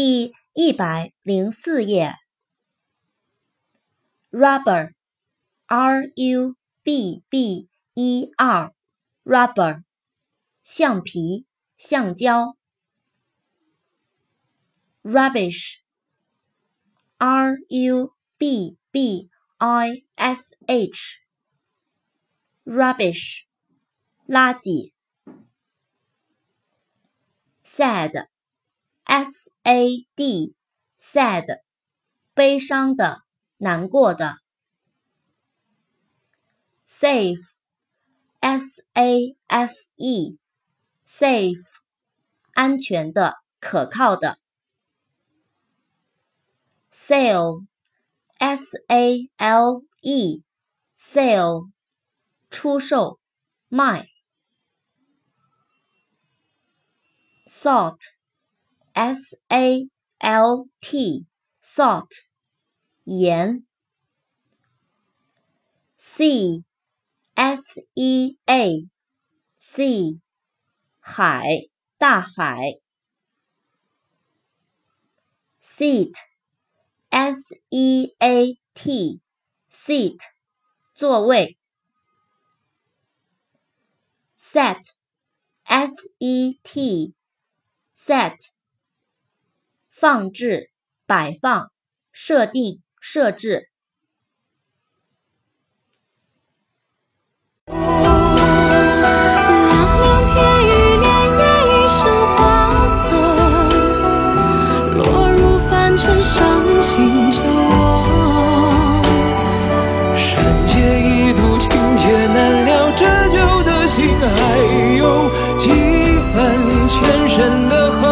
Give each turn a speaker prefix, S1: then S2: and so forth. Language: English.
S1: 第一百零四页。rubber，r u b b e r，rubber，橡皮、橡胶。rubbish，r u b b i s h，rubbish，垃圾。，sad a d，sad，悲伤的。难过的，safe，s a f e，safe，安全的，可靠的，sale，s a l e，sale，出售，卖 ，salt，s a l t，salt。盐，sea，s e a，sea，海，大海，seat，s e a t，seat，座位，set，s e t，set， 放置、摆放、设定、设置。天，
S2: 花色。落入凡尘，伤情着我。
S3: 情劫难了，折旧的心还有几分前生的恨。